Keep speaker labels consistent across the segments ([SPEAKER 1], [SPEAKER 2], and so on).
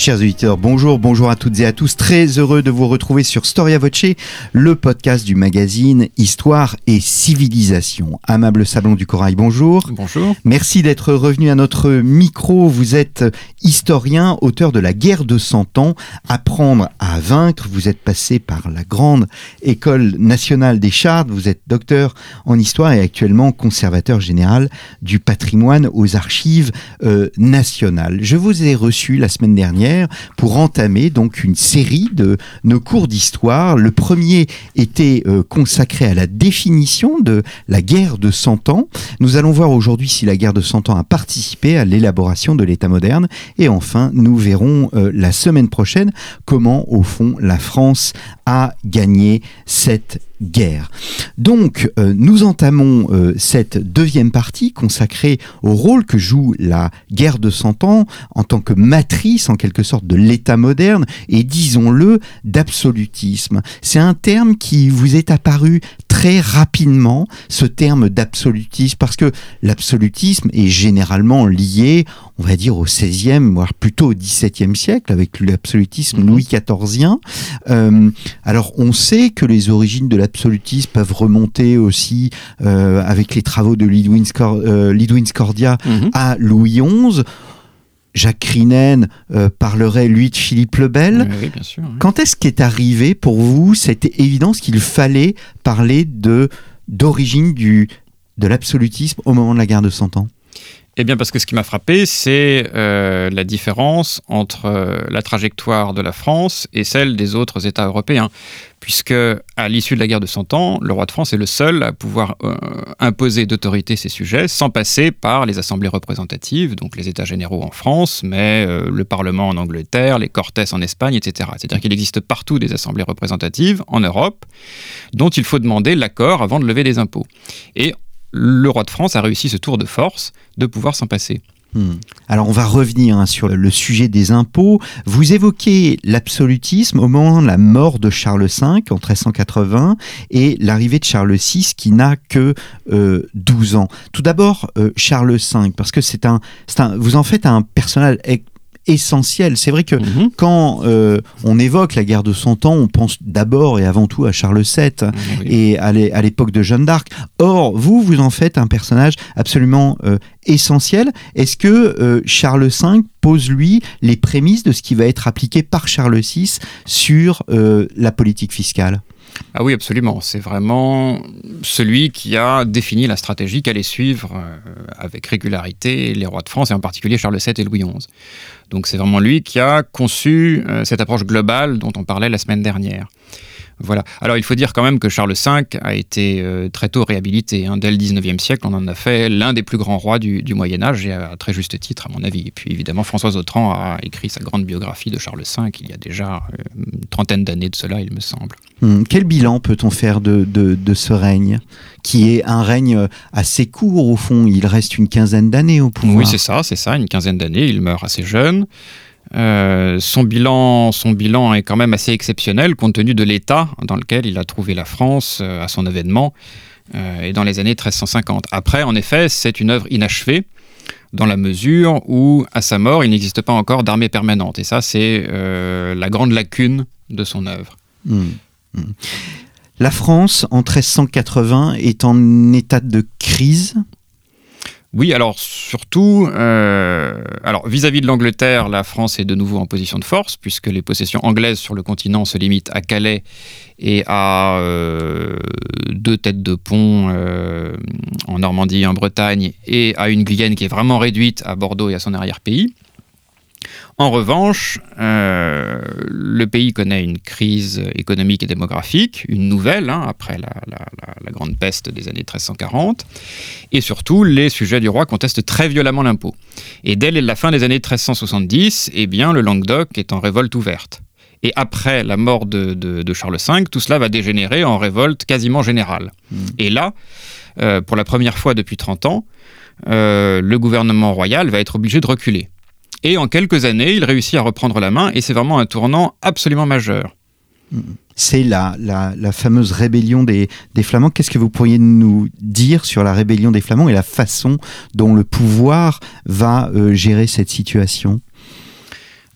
[SPEAKER 1] Chers auditeurs, bonjour, bonjour à toutes et à tous. Très heureux de vous retrouver sur Storia Voce, le podcast du magazine Histoire et Civilisation. Amable Sablon du Corail, bonjour.
[SPEAKER 2] Bonjour.
[SPEAKER 1] Merci d'être revenu à notre micro. Vous êtes historien, auteur de La guerre de Cent ans, Apprendre à vaincre. Vous êtes passé par la grande école nationale des Chartes. Vous êtes docteur en histoire et actuellement conservateur général du patrimoine aux archives euh, nationales. Je vous ai reçu la semaine dernière pour entamer donc une série de nos cours d'histoire. Le premier était euh, consacré à la définition de la guerre de 100 ans. Nous allons voir aujourd'hui si la guerre de 100 ans a participé à l'élaboration de l'État moderne. Et enfin, nous verrons euh, la semaine prochaine comment, au fond, la France a gagné cette guerre. Donc, euh, nous entamons cette deuxième partie consacrée au rôle que joue la guerre de Cent Ans en tant que matrice, en quelque sorte, de l'État moderne et, disons-le, d'absolutisme. C'est un terme qui vous est apparu très rapidement, ce terme d'absolutisme, parce que l'absolutisme est généralement lié, on va dire, au XVIe, voire plutôt au XVIIe siècle, avec l'absolutisme mhm. Louis XIVien. Euh, alors, on sait que les origines de l'absolutisme peuvent remonter aussi euh, avec les travaux de Lidwin, euh, Scordia mhm. à Louis XI. Jacques Crinen parlerait, lui, de Philippe le Bel. Quand est-ce qu'est arrivé pour vous cette évidence qu'il fallait parler de d'origine du de l'absolutisme au moment de la guerre de Cent Ans?
[SPEAKER 2] Eh bien, parce que ce qui m'a frappé, c'est euh, la différence entre euh, la trajectoire de la France et celle des autres États européens. Puisque, à l'issue de la guerre de Cent Ans, le roi de France est le seul à pouvoir euh, imposer d'autorité ses sujets sans passer par les assemblées représentatives, donc les États généraux en France, mais le Parlement en Angleterre, les Cortes en Espagne, etc. C'est-à-dire qu'il existe partout des assemblées représentatives en Europe dont il faut demander l'accord avant de lever des impôts. Et le roi de France a réussi ce tour de force de pouvoir s'en passer.
[SPEAKER 1] Hmm. Alors on va revenir hein, sur le sujet des impôts. Vous évoquez l'absolutisme au moment de la mort de Charles V en 1380 et l'arrivée de Charles VI qui n'a que 12 euh, ans. Tout d'abord euh, Charles V parce que c'est un, un, vous en faites un personnage essentiel. C'est vrai que mhm. quand euh, on évoque la guerre de Cent Ans, on pense d'abord et avant tout à Charles VII ah et à l'époque de Jeanne d'Arc. Or, vous, vous en faites un personnage absolument euh, essentiel. Est-ce que euh, Charles V pose, lui, les prémices de ce qui va être appliqué par Charles VI sur la politique fiscale?
[SPEAKER 2] Ah oui, absolument. C'est vraiment celui qui a défini la stratégie qu'allaient suivre avec régularité les rois de France, et en particulier Charles VII et Louis XI. Donc c'est vraiment lui qui a conçu euh, cette approche globale dont on parlait la semaine dernière. Voilà. Alors il faut dire quand même que Charles V a été euh, très tôt réhabilité. Hein. Dès le 19e siècle, on en a fait l'un des plus grands rois du, Moyen Âge, et à très juste titre à mon avis. Et puis évidemment, François Autran a écrit sa grande biographie de Charles V il y a déjà euh, une trentaine d'années de cela, il me semble.
[SPEAKER 1] Hmm. Quel bilan peut-on faire de, ce règne qui est un règne assez court au fond? Il reste une quinzaine d'années au pouvoir.
[SPEAKER 2] Oui, c'est ça, c'est ça, une quinzaine d'années. Il meurt assez jeune. Euh, son, bilan, son bilan est quand même assez exceptionnel compte tenu de l'état dans lequel il a trouvé la France euh, à son avènement euh, et dans les années 1350. Après, en effet, c'est une œuvre inachevée dans la mesure où, à sa mort, il n'existe pas encore d'armée permanente. Et ça, c'est la grande lacune de son œuvre.
[SPEAKER 1] Mmh. Mmh. La France, en 1380, est en état de crise
[SPEAKER 2] oui, alors surtout, euh, vis-à-vis de l'Angleterre, la France est de nouveau en position de force puisque les possessions anglaises sur le continent se limitent à Calais et à euh, deux têtes de pont euh, en Normandie et en Bretagne et à une Guyenne qui est vraiment réduite à Bordeaux et à son arrière-pays. En revanche, euh, le pays connaît une crise économique et démographique, une nouvelle, hein, après la, grande peste des années 1340. Et surtout, les sujets du roi contestent très violemment l'impôt. Et dès la fin des années 1370, eh bien, le Languedoc est en révolte ouverte. Et après la mort de, Charles V, tout cela va dégénérer en révolte quasiment générale. Mmh. Et là, euh, pour la première fois depuis 30 ans, euh, le gouvernement royal va être obligé de reculer. Et en quelques années, il réussit à reprendre la main et c'est vraiment un tournant absolument majeur.
[SPEAKER 1] C'est la, la, fameuse rébellion des, des Flamands. Qu'est-ce que vous pourriez nous dire sur la rébellion des Flamands et la façon dont le pouvoir va euh, gérer cette situation?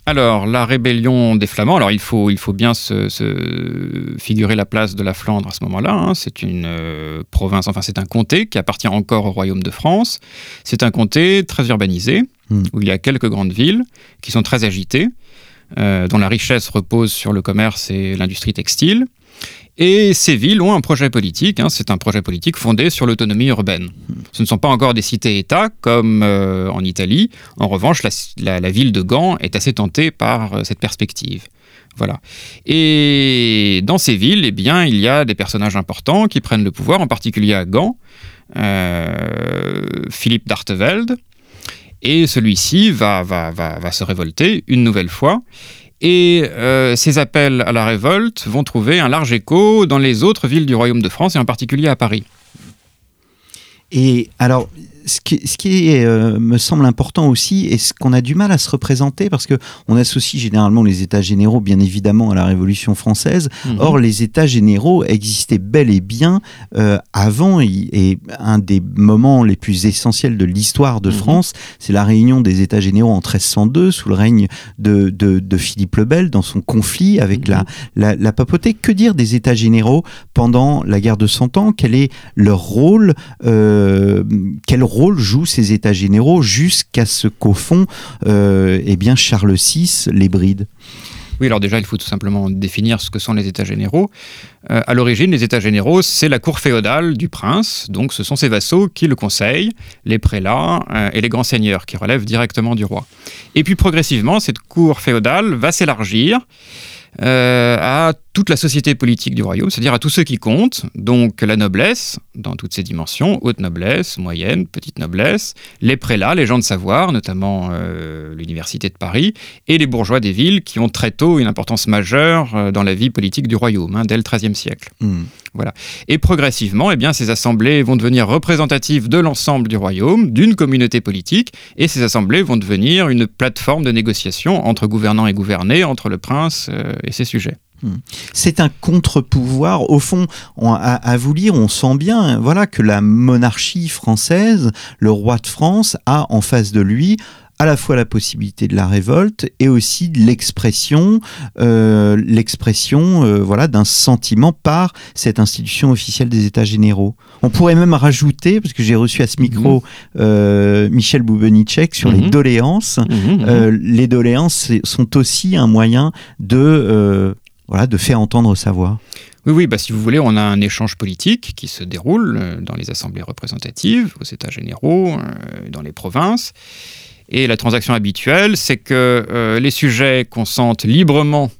[SPEAKER 2] Alors, la rébellion des Flamands, alors il faut, il faut bien se, figurer la place de la Flandre à ce moment-là. Hein. C'est une euh, province, enfin c'est un comté qui appartient encore au Royaume de France. C'est un comté très urbanisé, hmm. où il y a quelques grandes villes qui sont très agitées, euh, dont la richesse repose sur le commerce et l'industrie textile. Et ces villes ont un projet politique, hein. c'est un projet politique fondé sur l'autonomie urbaine. Ce ne sont pas encore des cités-États comme euh, en Italie. En revanche, la, ville de Gand est assez tentée par euh, cette perspective. Voilà. Et dans ces villes, eh bien, il y a des personnages importants qui prennent le pouvoir, en particulier à Gand, euh, Philippe d'Artevelde. Et celui-ci va, se révolter une nouvelle fois. Et euh, ces appels à la révolte vont trouver un large écho dans les autres villes du Royaume de France et en particulier à Paris.
[SPEAKER 1] Et alors, ce qui, euh, me semble important aussi, et ce qu'on a du mal à se représenter, parce que on associe généralement les États généraux, bien évidemment, à la Révolution française. Mhm. Or, les États généraux existaient bel et bien euh, avant, et, un des moments les plus essentiels de l'histoire de mhm. France, c'est la réunion des États généraux en 1302, sous le règne de, Philippe le Bel, dans son conflit avec mhm. la, la, papauté. Que dire des États généraux pendant la guerre de Cent Ans? Quel est leur rôle? Euh, Quel rôle rôle jouent ces États généraux jusqu'à ce qu'au fond, euh, eh bien Charles VI les bride
[SPEAKER 2] oui, alors déjà, il faut tout simplement définir ce que sont les États généraux. Euh, à l'origine, les États généraux, c'est la cour féodale du prince, donc ce sont ses vassaux qui le conseillent, les prélats euh, et les grands seigneurs qui relèvent directement du roi. Et puis progressivement, cette cour féodale va s'élargir à toute la société politique du royaume, c'est-à-dire à tous ceux qui comptent, donc la noblesse, dans toutes ses dimensions, haute noblesse, moyenne, petite noblesse, les prélats, les gens de savoir, notamment euh, l'université de Paris, et les bourgeois des villes qui ont très tôt une importance majeure euh, dans la vie politique du royaume, hein, dès le XIIIe siècle. Hmm. Voilà. Et progressivement, eh bien, ces assemblées vont devenir représentatives de l'ensemble du royaume, d'une communauté politique, et ces assemblées vont devenir une plateforme de négociation entre gouvernants et gouvernés, entre le prince et ses sujets.
[SPEAKER 1] Hmm. C'est un contre-pouvoir. Au fond, à, vous lire, on sent bien voilà, que la monarchie française, le roi de France, a en face de lui à la fois la possibilité de la révolte et aussi de l'expression, euh, l'expression euh, voilà d'un sentiment par cette institution officielle des États généraux. On pourrait même rajouter, parce que j'ai reçu à ce micro mhm. euh, Michel Boubenicek sur les mhm. doléances. Mhm, les doléances sont aussi un moyen de voilà, de faire entendre sa voix.
[SPEAKER 2] Oui, oui, bah, si vous voulez, on a un échange politique qui se déroule euh, dans les assemblées représentatives, aux États généraux, euh, dans les provinces. Et la transaction habituelle, c'est que euh, les sujets consentent librement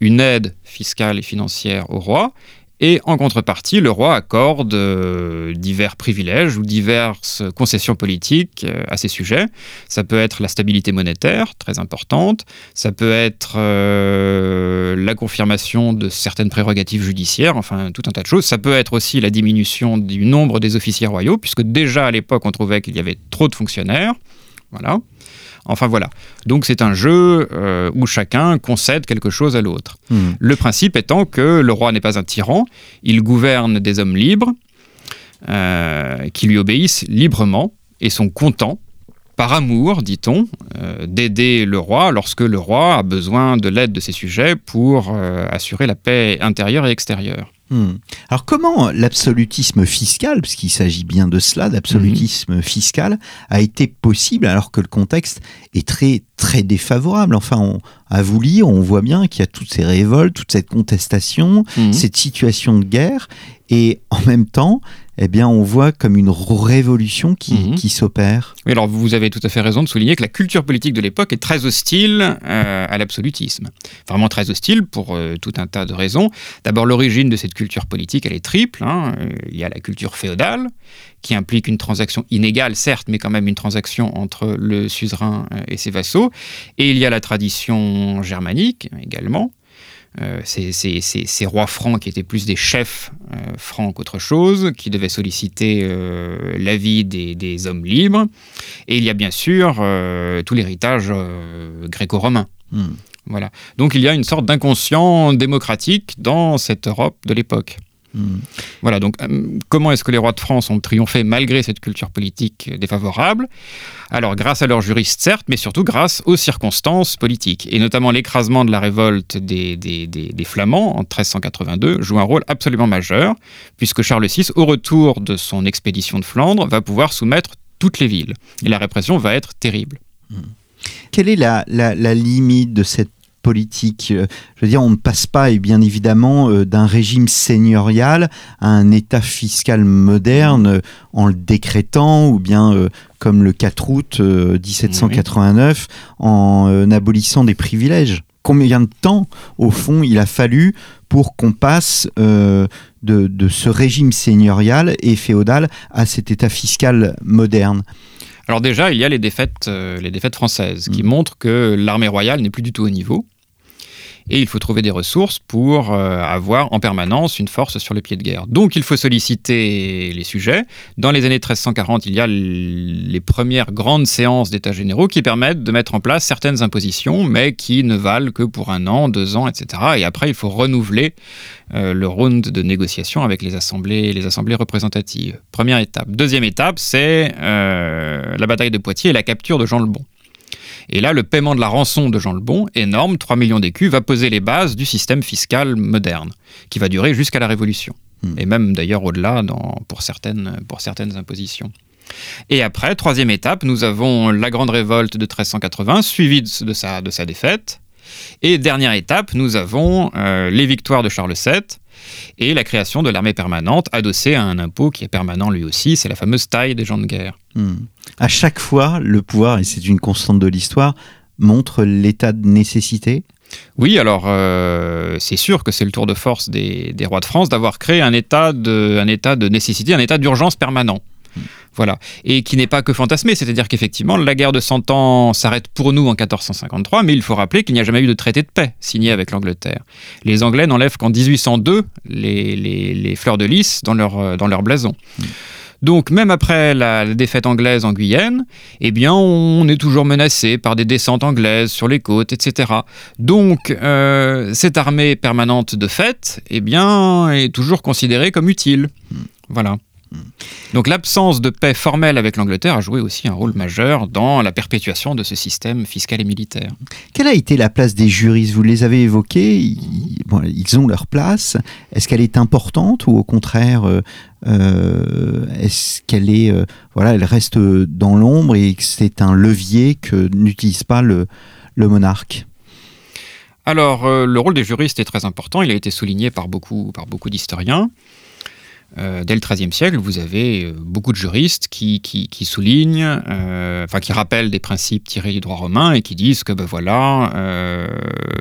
[SPEAKER 2] une aide fiscale et financière au roi, et en contrepartie, le roi accorde euh, divers privilèges ou diverses concessions politiques euh, à ces sujets. Ça peut être la stabilité monétaire, très importante. Ça peut être euh, la confirmation de certaines prérogatives judiciaires, enfin tout un tas de choses. Ça peut être aussi la diminution du nombre des officiers royaux, puisque déjà à l'époque, on trouvait qu'il y avait trop de fonctionnaires. Voilà. Enfin voilà. Donc c'est un jeu euh, où chacun concède quelque chose à l'autre. Hmm. Le principe étant que le roi n'est pas un tyran, il gouverne des hommes libres euh, qui lui obéissent librement et sont contents par amour, dit-on, euh, d'aider le roi lorsque le roi a besoin de l'aide de ses sujets pour assurer la paix intérieure et extérieure.
[SPEAKER 1] Hmm. Alors comment l'absolutisme fiscal, puisqu'il s'agit bien de cela, l'absolutisme hmm. fiscal, a été possible alors que le contexte est très très défavorable? Enfin, à vous lire, on voit bien qu'il y a toutes ces révoltes, toute cette contestation, hmm. cette situation de guerre, et en même temps, eh bien, on voit comme une révolution qui, mhm. qui s'opère.
[SPEAKER 2] Oui, alors vous avez tout à fait raison de souligner que la culture politique de l'époque est très hostile euh, à l'absolutisme. Vraiment très hostile pour euh, tout un tas de raisons. D'abord, l'origine de cette culture politique, elle est triple. Hein. Euh, il y a la culture féodale, qui implique une transaction inégale, certes, mais quand même une transaction entre le suzerain et ses vassaux. Et il y a la tradition germanique également euh, ces, rois francs qui étaient plus des chefs francs qu'autre chose, qui devaient solliciter l'avis des, hommes libres. Et il y a bien sûr tout l'héritage gréco-romain. Hmm. Voilà. Donc il y a une sorte d'inconscient démocratique dans cette Europe de l'époque. Hmm. Voilà, donc euh, comment est-ce que les rois de France ont triomphé malgré cette culture politique défavorable? Alors grâce à leurs juristes certes, mais surtout grâce aux circonstances politiques, et notamment l'écrasement de la révolte des, Flamands en 1382 joue un rôle absolument majeur, puisque Charles VI, au retour de son expédition de Flandre, va pouvoir soumettre toutes les villes, et la répression va être terrible. Hmm.
[SPEAKER 1] Quelle est la, la, limite de cette politique. Euh, je veux dire, on ne passe pas, et bien évidemment, euh, d'un régime seigneurial à un État fiscal moderne euh, en le décrétant, ou bien, comme le 4 août 1789, en abolissant des privilèges. Combien de temps, au fond, il a fallu pour qu'on passe de, de, ce régime seigneurial et féodal à cet État fiscal moderne?
[SPEAKER 2] Alors déjà, il y a les défaites, les défaites françaises qui mm. montrent que l'armée royale n'est plus du tout au niveau et il faut trouver des ressources pour euh, avoir en permanence une force sur le pied de guerre. Donc il faut solliciter les sujets. Dans les années 1340, il y a les premières grandes séances d'états généraux qui permettent de mettre en place certaines impositions, mais qui ne valent que pour un an, deux ans, etc. Et après, il faut renouveler euh, le round de négociation avec les assemblées, les assemblées représentatives. Première étape. Deuxième étape, c'est euh, la bataille de Poitiers et la capture de Jean le Bon. Et là, le paiement de la rançon de Jean le Bon, énorme, 3 millions d'écus, va poser les bases du système fiscal moderne, qui va durer jusqu'à la Révolution. Hmm. Et même d'ailleurs au-delà pour, certaines, pour certaines impositions. Et après, troisième étape, nous avons la grande révolte de 1380, suivie de, sa, de sa défaite. Et dernière étape, nous avons euh, les victoires de Charles VII et la création de l'armée permanente adossée à un impôt qui est permanent lui aussi, c'est la fameuse taille des gens de guerre. Hmm
[SPEAKER 1] à chaque fois, le pouvoir, et c'est une constante de l'histoire, montre l'état de nécessité?
[SPEAKER 2] Oui, alors euh, c'est sûr que c'est le tour de force des, rois de France d'avoir créé un état, de, un état de nécessité, un état d'urgence permanent. Voilà. Et qui n'est pas que fantasmé, c'est-à-dire qu'effectivement, la guerre de Cent Ans s'arrête pour nous en 1453, mais il faut rappeler qu'il n'y a jamais eu de traité de paix signé avec l'Angleterre. Les Anglais n'enlèvent qu'en 1802 les, fleurs de lys dans leur, dans leur blason. Donc même après la défaite anglaise en Guyenne, eh bien on est toujours menacé par des descentes anglaises sur les côtes, etc. Donc euh, cette armée permanente de fait, eh bien, est toujours considérée comme utile. Voilà. Donc l'absence de paix formelle avec l'Angleterre a joué aussi un rôle majeur dans la perpétuation de ce système fiscal et militaire.
[SPEAKER 1] Quelle a été la place des juristes? Vous les avez évoqués, ils, ont leur place. Est-ce qu'elle est importante ou au contraire, euh, euh, est-ce qu'elle est, euh, voilà, elle reste dans l'ombre et c'est un levier que n'utilise pas le, le monarque?
[SPEAKER 2] Alors, le rôle des juristes est très important, il a été souligné par beaucoup, par beaucoup d'historiens. Euh, dès le XIIIe siècle, vous avez euh, beaucoup de juristes qui, soulignent, euh, enfin qui rappellent des principes tirés du droit romain et qui disent que ben voilà,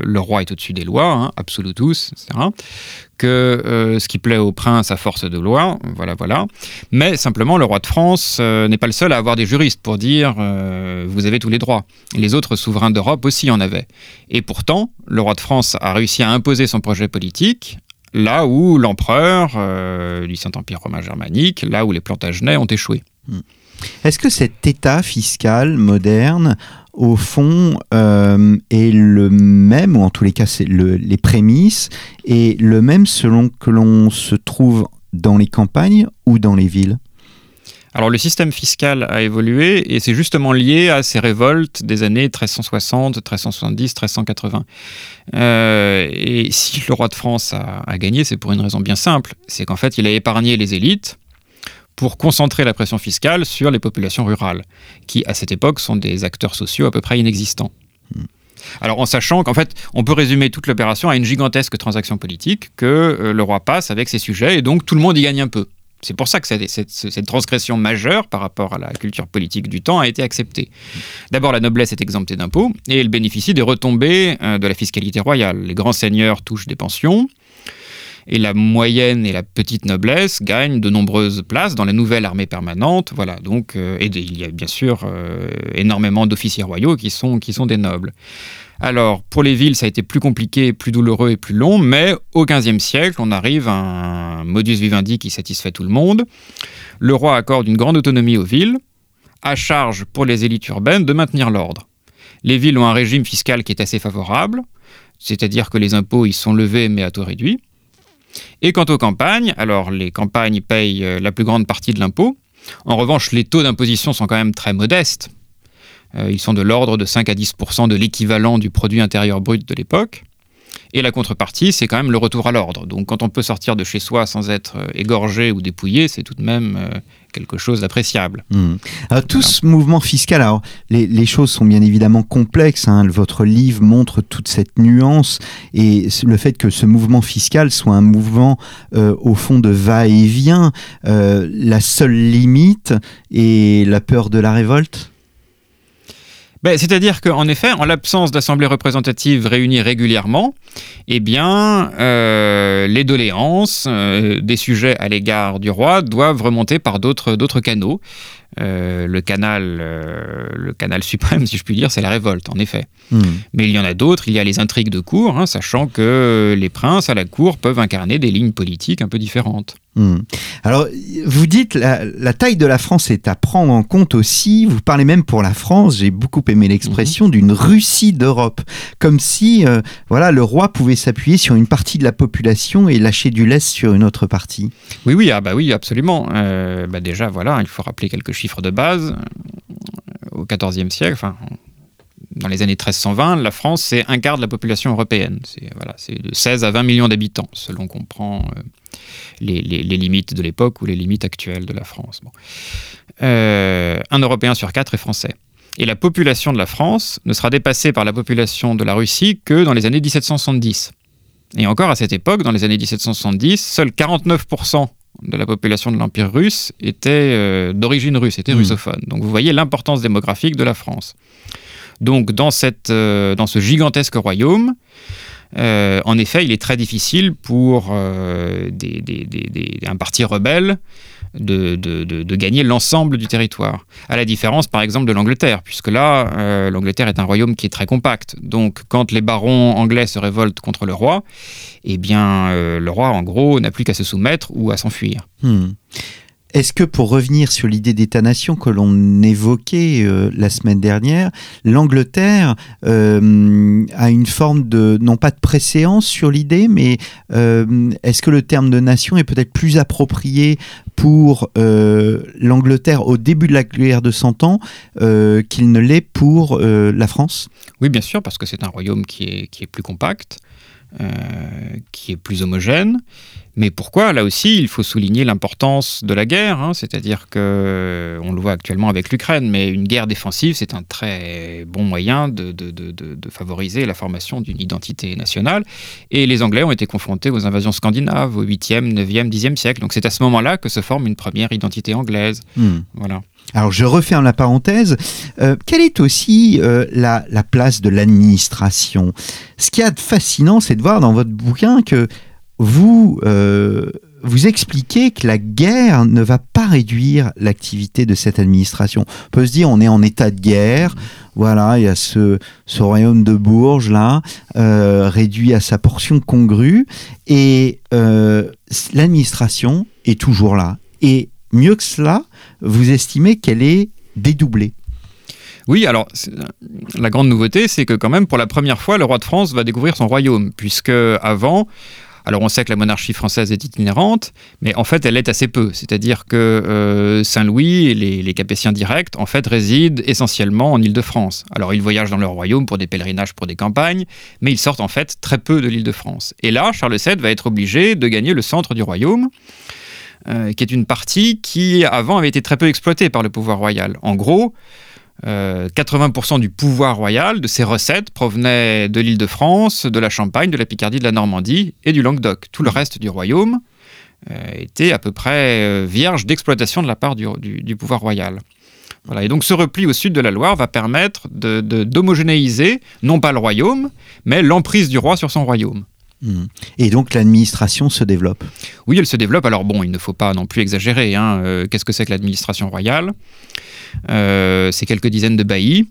[SPEAKER 2] le roi est au-dessus des lois, hein, absolutus, etc. Que ce qui plaît au prince a force de loi, voilà, voilà. Mais simplement, le roi de France n'est pas le seul à avoir des juristes pour dire vous avez tous les droits. Les autres souverains d'Europe aussi en avaient. Et pourtant, le roi de France a réussi à imposer son projet politique là où l'empereur euh, du Saint-Empire romain germanique, là où les Plantagenets ont échoué. Hmm.
[SPEAKER 1] Est-ce que cet État fiscal moderne, au fond, euh, est le même, ou en tous les cas, c'est les prémices, est le même selon que l'on se trouve dans les campagnes ou dans les villes?
[SPEAKER 2] Alors le système fiscal a évolué et c'est justement lié à ces révoltes des années 1360, 1370, 1380. et si le roi de France a, gagné, c'est pour une raison bien simple, c'est qu'en fait il a épargné les élites pour concentrer la pression fiscale sur les populations rurales, qui à cette époque sont des acteurs sociaux à peu près inexistants. Hmm. Alors en sachant qu'en fait, on peut résumer toute l'opération à une gigantesque transaction politique que euh, le roi passe avec ses sujets et donc tout le monde y gagne un peu. C'est pour ça que cette, transgression majeure par rapport à la culture politique du temps a été acceptée. D'abord, la noblesse est exemptée d'impôts et elle bénéficie des retombées euh, de la fiscalité royale. Les grands seigneurs touchent des pensions et la moyenne et la petite noblesse gagnent de nombreuses places dans la nouvelle armée permanente. Voilà, donc, euh, et il y a bien sûr euh, énormément d'officiers royaux qui sont, qui sont des nobles. Alors, pour les villes, ça a été plus compliqué, plus douloureux et plus long, mais au XVe siècle, on arrive à un modus vivendi qui satisfait tout le monde. Le roi accorde une grande autonomie aux villes, à charge pour les élites urbaines de maintenir l'ordre. Les villes ont un régime fiscal qui est assez favorable, c'est-à-dire que les impôts y sont levés mais à taux réduit. Et quant aux campagnes, alors les campagnes payent euh, la plus grande partie de l'impôt. En revanche, les taux d'imposition sont quand même très modestes. Euh, ils sont de l'ordre de 5 à 10% de l'équivalent du produit intérieur brut de l'époque. Et la contrepartie, c'est quand même le retour à l'ordre. Donc quand on peut sortir de chez soi sans être euh, égorgé ou dépouillé, c'est tout de même euh, quelque chose d'appréciable.
[SPEAKER 1] Hmm. tout ce mouvement fiscal, alors les, choses sont bien évidemment complexes. Hein. Votre livre montre toute cette nuance et le fait que ce mouvement fiscal soit un mouvement au fond de va-et-vient. la seule limite est la peur de la révolte?
[SPEAKER 2] Ben, c'est-à-dire qu'en effet, en l'absence d'assemblées représentatives réunies régulièrement, eh bien, euh, les doléances euh, des sujets à l'égard du roi doivent remonter par d'autres canaux. Euh, le canal, le canal suprême, si je puis dire, c'est la révolte, en effet. Hmm. Mais il y en a d'autres. Il y a les intrigues de cour, hein, sachant que les princes à la cour peuvent incarner des lignes politiques un peu différentes.
[SPEAKER 1] Hmm. Alors, vous dites la, la taille de la France est à prendre en compte aussi. Vous parlez même pour la France, j'ai beaucoup aimé l'expression, mhm. d'une Russie d'Europe. Comme si euh, voilà, le roi pouvait s'appuyer sur une partie de la population et lâcher du lest sur une autre partie.
[SPEAKER 2] Oui, oui, ah bah oui, absolument. bah déjà, voilà, il faut rappeler quelques chiffre de base, euh, au XIVe siècle, enfin, dans les années 1320, la France, c'est un quart de la population européenne. C'est voilà, de 16 à 20 millions d'habitants, selon qu'on prend euh, les, limites de l'époque ou les limites actuelles de la France. Euh, un Européen sur quatre est français. Et la population de la France ne sera dépassée par la population de la Russie que dans les années 1770. Et encore à cette époque, dans les années 1770, seuls 49% de la population de l'Empire russe était euh, d'origine russe, était hmm. russophone. Donc vous voyez l'importance démographique de la France. Donc dans, cette, euh, dans ce gigantesque royaume, euh, en effet, il est très difficile pour des, un parti rebelle de, gagner l'ensemble du territoire. À la différence, par exemple, de l'Angleterre, puisque là, euh, l'Angleterre est un royaume qui est très compact. Donc, quand les barons anglais se révoltent contre le roi, eh bien, euh, le roi, en gros, n'a plus qu'à se soumettre ou à s'enfuir.
[SPEAKER 1] Hmm. Est-ce que pour revenir sur l'idée d'État-nation que l'on évoquait euh, la semaine dernière, l'Angleterre euh, a une forme de, non pas de préséance sur l'idée, mais euh, est-ce que le terme de nation est peut-être plus approprié pour l'Angleterre au début de la guerre de Cent Ans qu'il ne l'est pour la France?
[SPEAKER 2] Oui, bien sûr, parce que c'est un royaume qui est, qui est plus compact. Qui est plus homogène mais pourquoi Là aussi, il faut souligner l'importance de la guerre, hein. c'est-à-dire que, on le voit actuellement avec l'Ukraine, mais une guerre défensive, c'est un très bon moyen de, de, de, de favoriser la formation d'une identité nationale. Et les Anglais ont été confrontés aux invasions scandinaves au 8e, 9e, 10e siècle. Donc c'est à ce moment-là que se forme une première identité anglaise.
[SPEAKER 1] Hmm. Voilà. Alors je referme la parenthèse. Euh, quelle est aussi euh, la, la, place de l'administration? Ce qui est fascinant, c'est de voir dans votre bouquin que vous, euh, vous expliquez que la guerre ne va pas réduire l'activité de cette administration. On peut se dire, on est en état de guerre, voilà, il y a ce, royaume de Bourges là, réduit à sa portion congrue, et l'administration est toujours là. Et mieux que cela, vous estimez qu'elle est dédoublée.
[SPEAKER 2] Oui, alors la grande nouveauté, c'est que quand même pour la première fois, le roi de France va découvrir son royaume, puisque avant, alors on sait que la monarchie française est itinérante, mais en fait elle est assez peu. C'est-à-dire que euh, Saint-Louis et les, Capétiens directs en fait résident essentiellement en Île-de-France. Alors ils voyagent dans leur royaume pour des pèlerinages, pour des campagnes, mais ils sortent en fait très peu de l'Île-de-France. Et là, Charles VII va être obligé de gagner le centre du royaume. Euh, qui est une partie qui avant avait été très peu exploitée par le pouvoir royal. En gros, 80% euh, du pouvoir royal, de ses recettes, provenaient de l'île de France, de la Champagne, de la Picardie, de la Normandie et du Languedoc. Tout le reste du royaume euh, était à peu près vierge d'exploitation de la part du, pouvoir royal. Voilà. Et donc ce repli au sud de la Loire va permettre d'homogénéiser, non pas le royaume, mais l'emprise du roi sur son royaume.
[SPEAKER 1] Hmm. Et donc l'administration se développe
[SPEAKER 2] Oui, elle se développe. Alors bon, il ne faut pas non plus exagérer. Hein. Euh, qu'est-ce que c'est que l'administration royale? Euh, C'est quelques dizaines de baillis,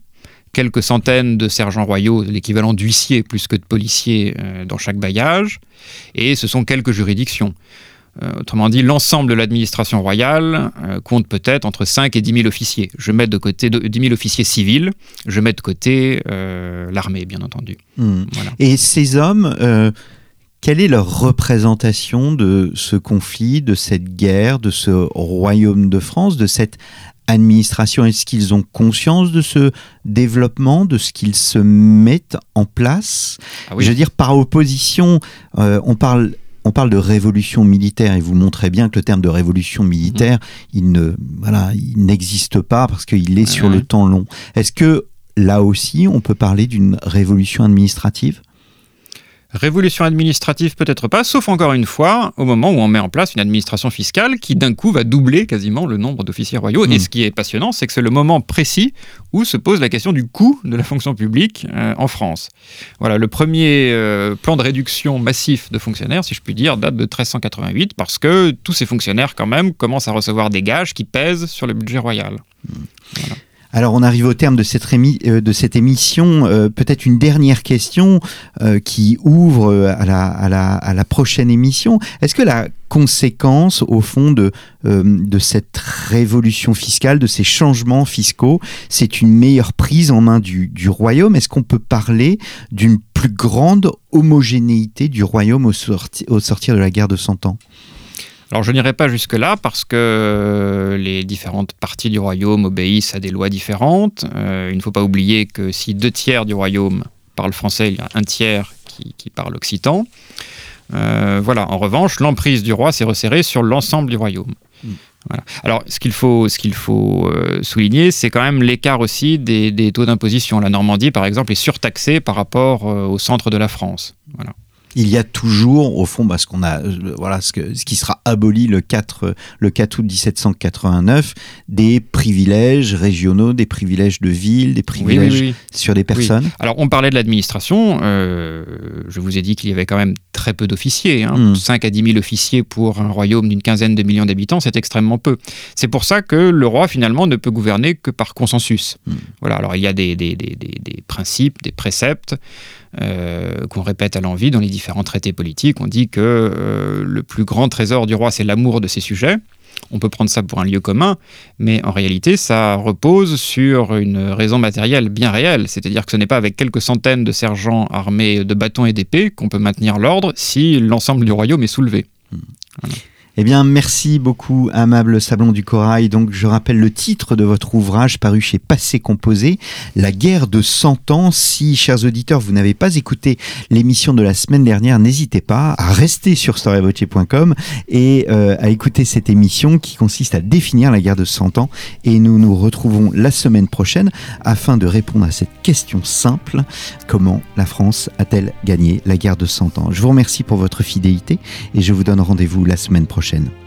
[SPEAKER 2] quelques centaines de sergents royaux, l'équivalent d'huissiers plus que de policiers euh, dans chaque bailliage, et ce sont quelques juridictions. autrement dit, l'ensemble de l'administration royale compte peut-être entre 5 et 10 000 officiers. Je mets de côté 10 000 officiers civils, je mets de côté l'armée, bien entendu.
[SPEAKER 1] Hmm. Et ces hommes, quelle est leur représentation de ce conflit, de cette guerre, de ce royaume de France, de cette administration? Est-ce qu'ils ont conscience de ce développement, de ce qu'ils se mettent en place? Ah Je veux dire, par opposition, euh, on parle on parle de révolution militaire et vous montrez bien que le terme de révolution militaire, mhm. il ne voilà, il n'existe pas parce qu'il est sur le temps long. Est-ce que là aussi, on peut parler d'une révolution administrative?
[SPEAKER 2] Révolution administrative peut-être pas, sauf encore une fois au moment où on met en place une administration fiscale qui d'un coup va doubler quasiment le nombre d'officiers royaux. Et hmm. ce qui est passionnant, c'est que c'est le moment précis où se pose la question du coût de la fonction publique euh, en France. Voilà, le premier euh, plan de réduction massif de fonctionnaires, si je puis dire, date de 1388 parce que tous ces fonctionnaires quand même commencent à recevoir des gages qui pèsent sur le budget royal. Hmm.
[SPEAKER 1] Voilà. Alors on arrive au terme de cette, euh, émission. Euh, peut-être une dernière question euh, qui ouvre à la, prochaine émission. Est-ce que la conséquence, au fond, de, cette révolution fiscale, de ces changements fiscaux, c'est une meilleure prise en main du, royaume? Est-ce qu'on peut parler d'une plus grande homogénéité du royaume au, au sortir de la guerre de Cent Ans?
[SPEAKER 2] Alors je n'irai pas jusque-là parce que euh, les différentes parties du royaume obéissent à des lois différentes. Euh, il ne faut pas oublier que si deux tiers du royaume parlent français, il y a un tiers qui, parle occitan. Euh, voilà. En revanche, l'emprise du roi s'est resserrée sur l'ensemble du royaume. Hmm. Alors, ce qu'il faut, ce qu'il faut souligner, c'est quand même l'écart aussi des, des taux d'imposition. La Normandie, par exemple, est surtaxée par rapport au centre de la France. Voilà
[SPEAKER 1] il y a toujours, au fond, parce qu'on a, euh, voilà, ce, que, ce, qui sera aboli le 4, le 4 août 1789, des privilèges régionaux, des privilèges de ville, des privilèges sur des personnes.
[SPEAKER 2] Alors, on parlait de l'administration. Euh, je vous ai dit qu'il y avait quand même très peu d'officiers. Hein. 5 hmm. à 10 000 officiers pour un royaume d'une quinzaine de millions d'habitants, c'est extrêmement peu. C'est pour ça que le roi, finalement, ne peut gouverner que par consensus. Hmm. Voilà, alors il y a des, des, des, des principes, des préceptes. Euh, qu'on répète à l'envi dans les différents traités politiques. On dit que euh, le plus grand trésor du roi, c'est l'amour de ses sujets. On peut prendre ça pour un lieu commun, mais en réalité, ça repose sur une raison matérielle bien réelle. C'est-à-dire que ce n'est pas avec quelques centaines de sergents armés de bâtons et d'épées qu'on peut maintenir l'ordre si l'ensemble du royaume est soulevé.
[SPEAKER 1] Mmh. Eh bien, merci beaucoup, Amable Sablon du Corail. Donc, je rappelle le titre de votre ouvrage paru chez Passé Composé, La guerre de 100 ans. Si, chers auditeurs, vous n'avez pas écouté l'émission de la semaine dernière, n'hésitez pas à rester sur storyvotier.com et euh, à écouter cette émission qui consiste à définir la guerre de 100 ans. Et nous nous retrouvons la semaine prochaine afin de répondre à cette question simple. Comment la France a-t-elle gagné la guerre de 100 ans? Je vous remercie pour votre fidélité et je vous donne rendez-vous la semaine prochaine prochaine.